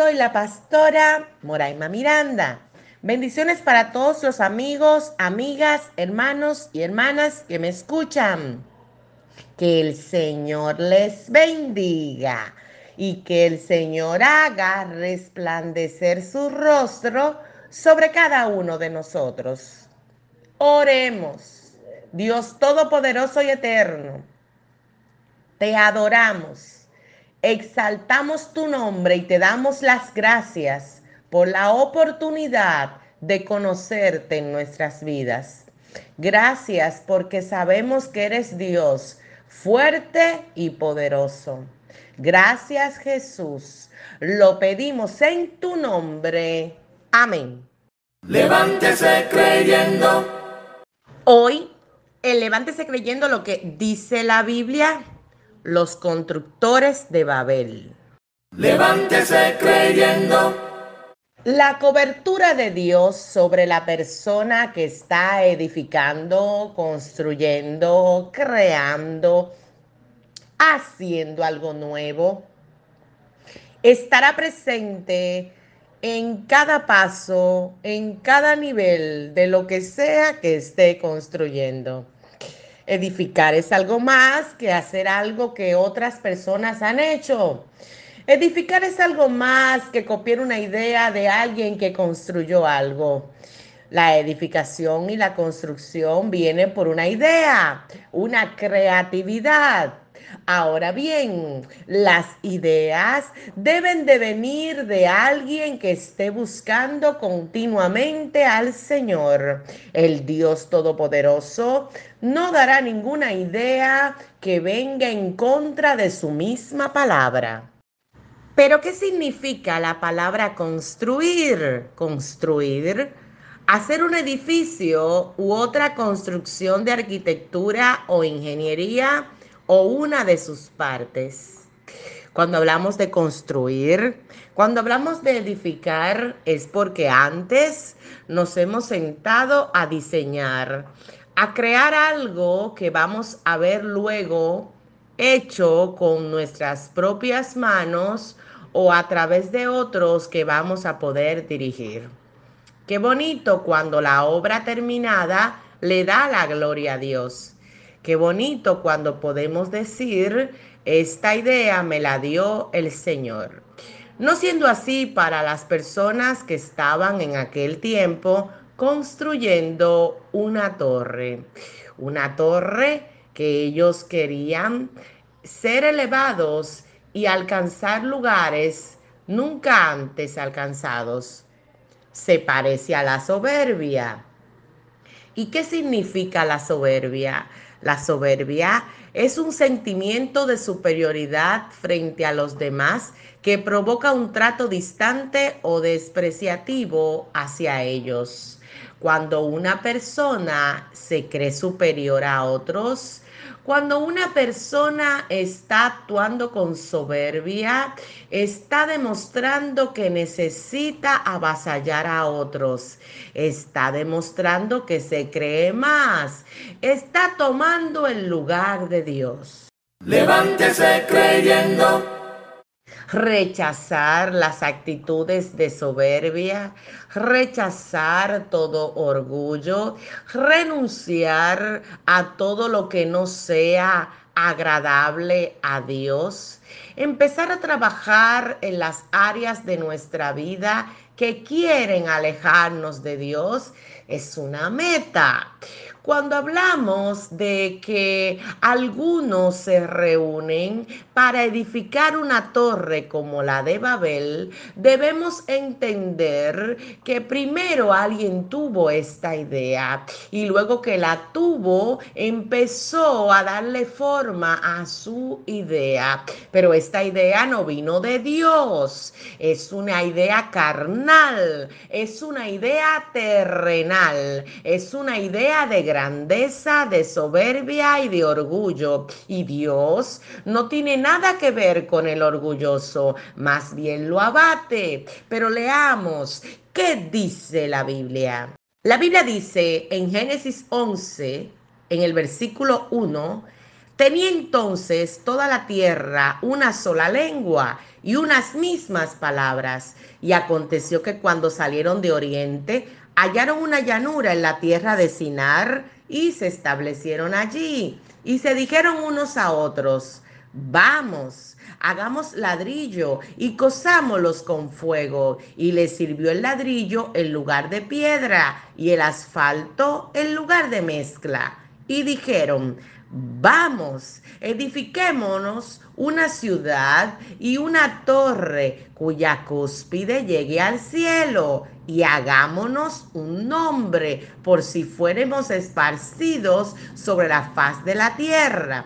Soy la pastora Moraima Miranda. Bendiciones para todos los amigos, amigas, hermanos y hermanas que me escuchan. Que el Señor les bendiga y que el Señor haga resplandecer su rostro sobre cada uno de nosotros. Oremos. Dios Todopoderoso y Eterno, te adoramos Exaltamos tu nombre y te damos las gracias por la oportunidad de conocerte en nuestras vidas. Gracias porque sabemos que eres Dios fuerte y poderoso. Gracias Jesús. Lo pedimos en tu nombre. Amén. Levántese creyendo. Hoy, el levántese creyendo lo que dice la Biblia los constructores de Babel. Levántese creyendo. La cobertura de Dios sobre la persona que está edificando, construyendo, creando, haciendo algo nuevo, estará presente en cada paso, en cada nivel de lo que sea que esté construyendo. Edificar es algo más que hacer algo que otras personas han hecho. Edificar es algo más que copiar una idea de alguien que construyó algo. La edificación y la construcción vienen por una idea, una creatividad, Ahora bien, las ideas deben de venir de alguien que esté buscando continuamente al Señor. El Dios Todopoderoso no dará ninguna idea que venga en contra de su misma palabra. Pero ¿qué significa la palabra construir? Construir hacer un edificio u otra construcción de arquitectura o ingeniería o una de sus partes. Cuando hablamos de construir, cuando hablamos de edificar, es porque antes nos hemos sentado a diseñar, a crear algo que vamos a ver luego hecho con nuestras propias manos o a través de otros que vamos a poder dirigir. Qué bonito cuando la obra terminada le da la gloria a Dios. Qué bonito cuando podemos decir, esta idea me la dio el Señor. No siendo así para las personas que estaban en aquel tiempo construyendo una torre. Una torre que ellos querían ser elevados y alcanzar lugares nunca antes alcanzados. Se parece a la soberbia. ¿Y qué significa la soberbia? La soberbia es un sentimiento de superioridad frente a los demás que provoca un trato distante o despreciativo hacia ellos. Cuando una persona se cree superior a otros, cuando una persona está actuando con soberbia, está demostrando que necesita avasallar a otros, está demostrando que se cree más, está tomando el lugar de Dios. Levántese creyendo rechazar las actitudes de soberbia, rechazar todo orgullo, renunciar a todo lo que no sea agradable a Dios, empezar a trabajar en las áreas de nuestra vida que quieren alejarnos de Dios, es una meta. Cuando hablamos de que algunos se reúnen para edificar una torre como la de Babel, debemos entender que primero alguien tuvo esta idea y luego que la tuvo empezó a darle forma a su idea. Pero esta idea no vino de Dios, es una idea carnal, es una idea terrenal, es una idea de grandeza, de soberbia y de orgullo. Y Dios no tiene nada que ver con el orgulloso, más bien lo abate. Pero leamos, ¿qué dice la Biblia? La Biblia dice en Génesis 11, en el versículo 1, tenía entonces toda la tierra una sola lengua y unas mismas palabras. Y aconteció que cuando salieron de oriente, hallaron una llanura en la tierra de Sinar y se establecieron allí. Y se dijeron unos a otros, vamos, hagamos ladrillo y cosámoslos con fuego. Y les sirvió el ladrillo en lugar de piedra y el asfalto en lugar de mezcla. Y dijeron, vamos, edifiquémonos una ciudad y una torre cuya cúspide llegue al cielo y hagámonos un nombre por si fuéramos esparcidos sobre la faz de la tierra.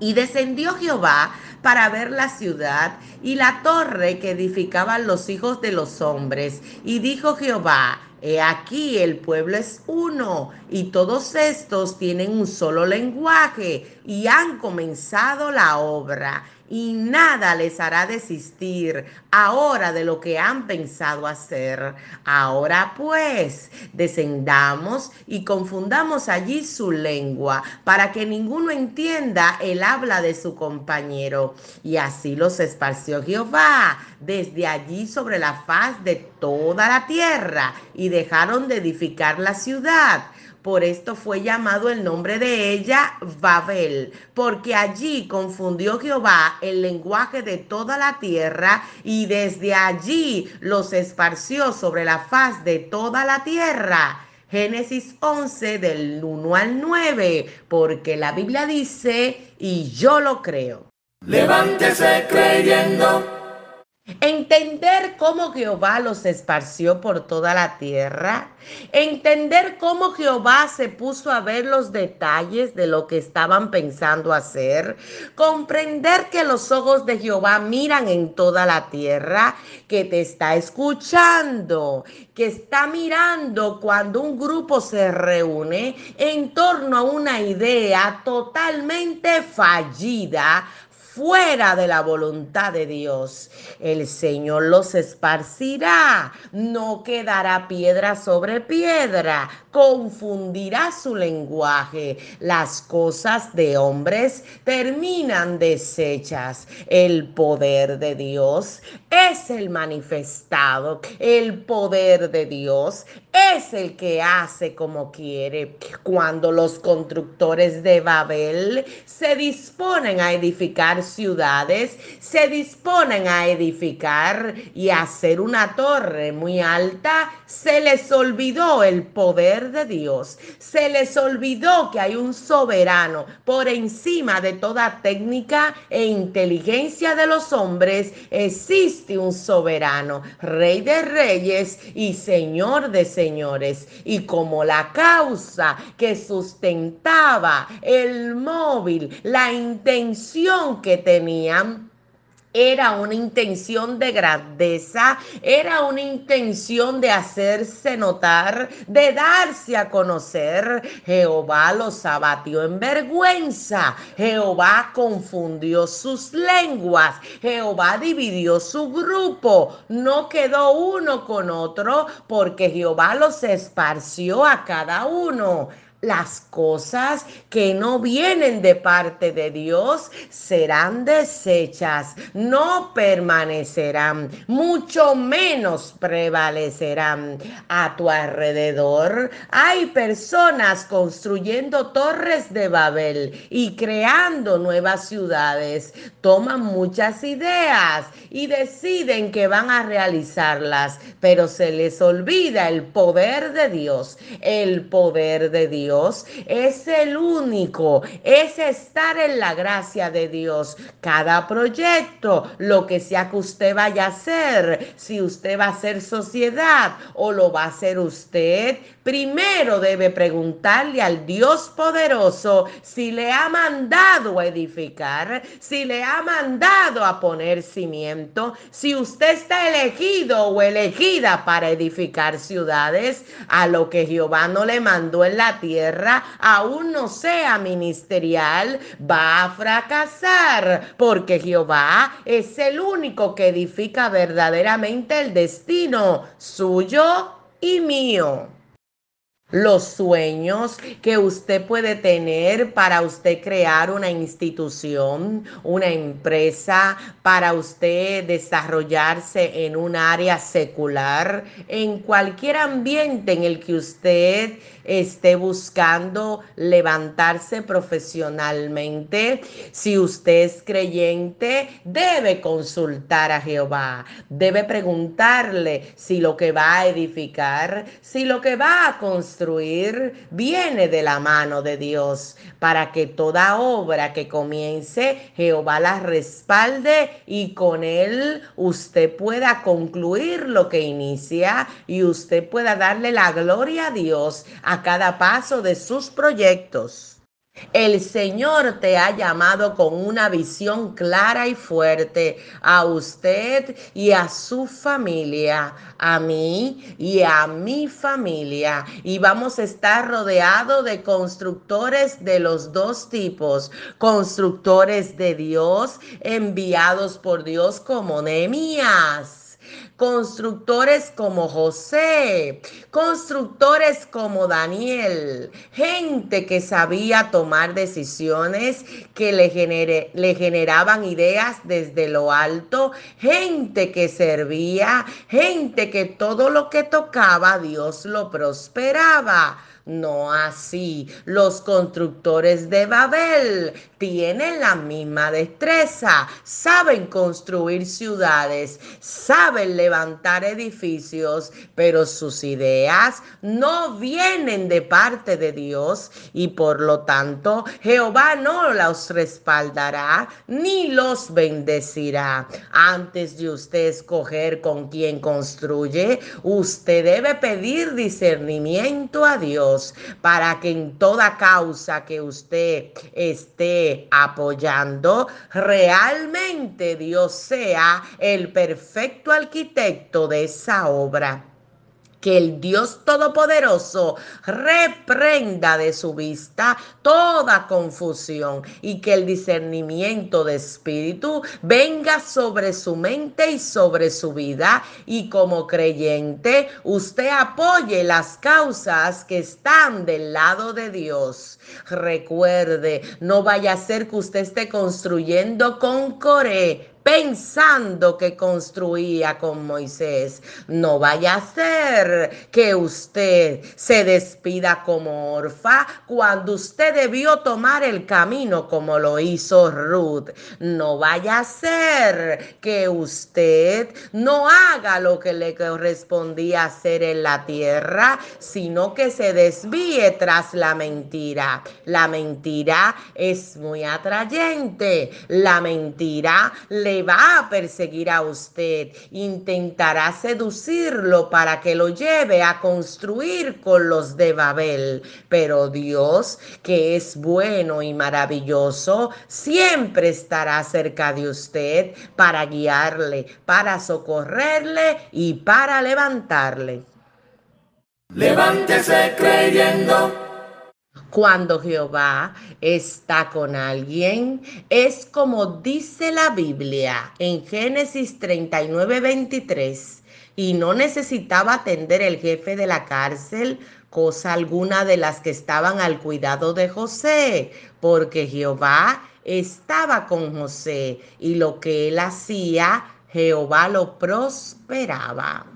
Y descendió Jehová para ver la ciudad y la torre que edificaban los hijos de los hombres. Y dijo Jehová, He aquí el pueblo es uno y todos estos tienen un solo lenguaje y han comenzado la obra y nada les hará desistir ahora de lo que han pensado hacer. Ahora pues, descendamos y confundamos allí su lengua para que ninguno entienda el habla de su compañero. Y así los esparció Jehová desde allí sobre la faz de toda la tierra y dejaron de edificar la ciudad por esto fue llamado el nombre de ella Babel, porque allí confundió Jehová el lenguaje de toda la tierra y desde allí los esparció sobre la faz de toda la tierra. Génesis 11 del 1 al 9, porque la Biblia dice, y yo lo creo. Levántese creyendo. Entender cómo Jehová los esparció por toda la tierra. Entender cómo Jehová se puso a ver los detalles de lo que estaban pensando hacer. Comprender que los ojos de Jehová miran en toda la tierra, que te está escuchando, que está mirando cuando un grupo se reúne en torno a una idea totalmente fallida fuera de la voluntad de Dios. El Señor los esparcirá, no quedará piedra sobre piedra, confundirá su lenguaje. Las cosas de hombres terminan deshechas. El poder de Dios es el manifestado. El poder de Dios es el que hace como quiere. Cuando los constructores de Babel se disponen a edificar ciudades, se disponen a edificar y hacer una torre muy alta, se les olvidó el poder de Dios, se les olvidó que hay un soberano por encima de toda técnica e inteligencia de los hombres, existe un soberano, rey de reyes y señor de señores. Y como la causa que sustentaba el móvil, la intención que tenían era una intención de grandeza, era una intención de hacerse notar, de darse a conocer. Jehová los abatió en vergüenza, Jehová confundió sus lenguas, Jehová dividió su grupo, no quedó uno con otro porque Jehová los esparció a cada uno las cosas que no vienen de parte de Dios serán desechas, no permanecerán, mucho menos prevalecerán. A tu alrededor hay personas construyendo torres de Babel y creando nuevas ciudades. Toman muchas ideas y deciden que van a realizarlas, pero se les olvida el poder de Dios, el poder de Dios Es el único, es estar en la gracia de Dios. Cada proyecto, lo que sea que usted vaya a hacer, si usted va a hacer sociedad o lo va a hacer usted, primero debe preguntarle al Dios poderoso si le ha mandado a edificar, si le ha mandado a poner cimiento, si usted está elegido o elegida para edificar ciudades, a lo que Jehová no le mandó en la tierra, aún no sea ministerial, va a fracasar, porque Jehová es el único que edifica verdaderamente el destino suyo y mío. Los sueños que usted puede tener para usted crear una institución, una empresa, para usted desarrollarse en un área secular, en cualquier ambiente en el que usted esté buscando levantarse profesionalmente. Si usted es creyente, debe consultar a Jehová, debe preguntarle si lo que va a edificar, si lo que va a construir, viene de la mano de Dios, para que toda obra que comience, Jehová la respalde y con él usted pueda concluir lo que inicia y usted pueda darle la gloria a Dios a cada paso de sus proyectos. El Señor te ha llamado con una visión clara y fuerte a usted y a su familia, a mí y a mi familia. Y vamos a estar rodeados de constructores de los dos tipos, constructores de Dios enviados por Dios como Nehemías constructores como José, constructores como Daniel, gente que sabía tomar decisiones que le, le generaban ideas desde lo alto, gente que servía, gente que todo lo que tocaba Dios lo prosperaba. No así. Los constructores de Babel tienen la misma destreza, saben construir ciudades, saben levantar edificios, pero sus ideas no vienen de parte de Dios y por lo tanto Jehová no los respaldará ni los bendecirá. Antes de usted escoger con quién construye, usted debe pedir discernimiento a Dios para que en toda causa que usted esté apoyando, realmente Dios sea el perfecto arquitecto de esa obra que el Dios Todopoderoso reprenda de su vista toda confusión y que el discernimiento de espíritu venga sobre su mente y sobre su vida y como creyente usted apoye las causas que están del lado de Dios. Recuerde, no vaya a ser que usted esté construyendo con Coré pensando que construía con Moisés. No vaya a ser que usted se despida como orfa cuando usted debió tomar el camino como lo hizo Ruth. No vaya a ser que usted no haga lo que le correspondía hacer en la tierra, sino que se desvíe tras la mentira. La mentira es muy atrayente. La mentira va a perseguir a usted, intentará seducirlo para que lo lleve a construir con los de Babel. Pero Dios, que es bueno y maravilloso, siempre estará cerca de usted para guiarle, para socorrerle y para levantarle. Levántese creyendo. Cuando Jehová está con alguien, es como dice la Biblia en Génesis 39, 23, y no necesitaba atender el jefe de la cárcel cosa alguna de las que estaban al cuidado de José, porque Jehová estaba con José y lo que él hacía, Jehová lo prosperaba.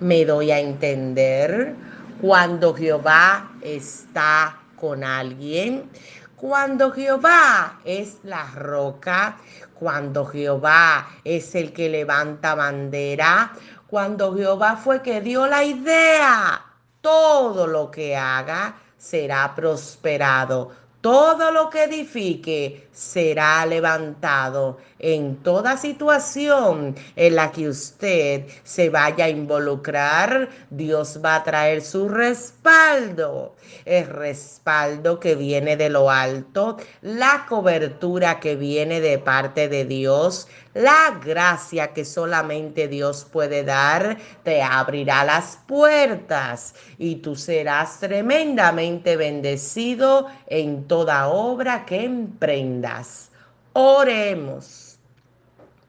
Me doy a entender cuando Jehová está con alguien, cuando Jehová es la roca, cuando Jehová es el que levanta bandera, cuando Jehová fue que dio la idea, todo lo que haga será prosperado. Todo lo que edifique será levantado en toda situación en la que usted se vaya a involucrar. Dios va a traer su respaldo, el respaldo que viene de lo alto, la cobertura que viene de parte de Dios, la gracia que solamente Dios puede dar, te abrirá las puertas y tú serás tremendamente bendecido en toda obra que emprendas. Oremos.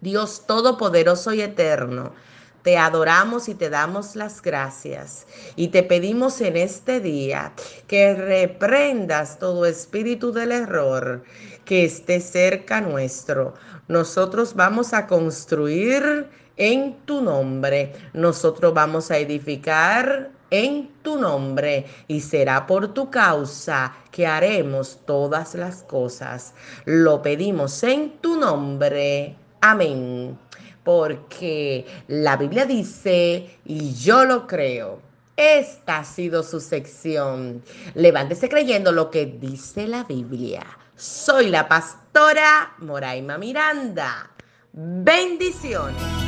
Dios Todopoderoso y Eterno, te adoramos y te damos las gracias y te pedimos en este día que reprendas todo espíritu del error que esté cerca nuestro. Nosotros vamos a construir en tu nombre. Nosotros vamos a edificar en tu nombre y será por tu causa que haremos todas las cosas. Lo pedimos en tu nombre. Amén. Porque la Biblia dice, y yo lo creo, esta ha sido su sección. Levántese creyendo lo que dice la Biblia. Soy la pastora Moraima Miranda. Bendiciones.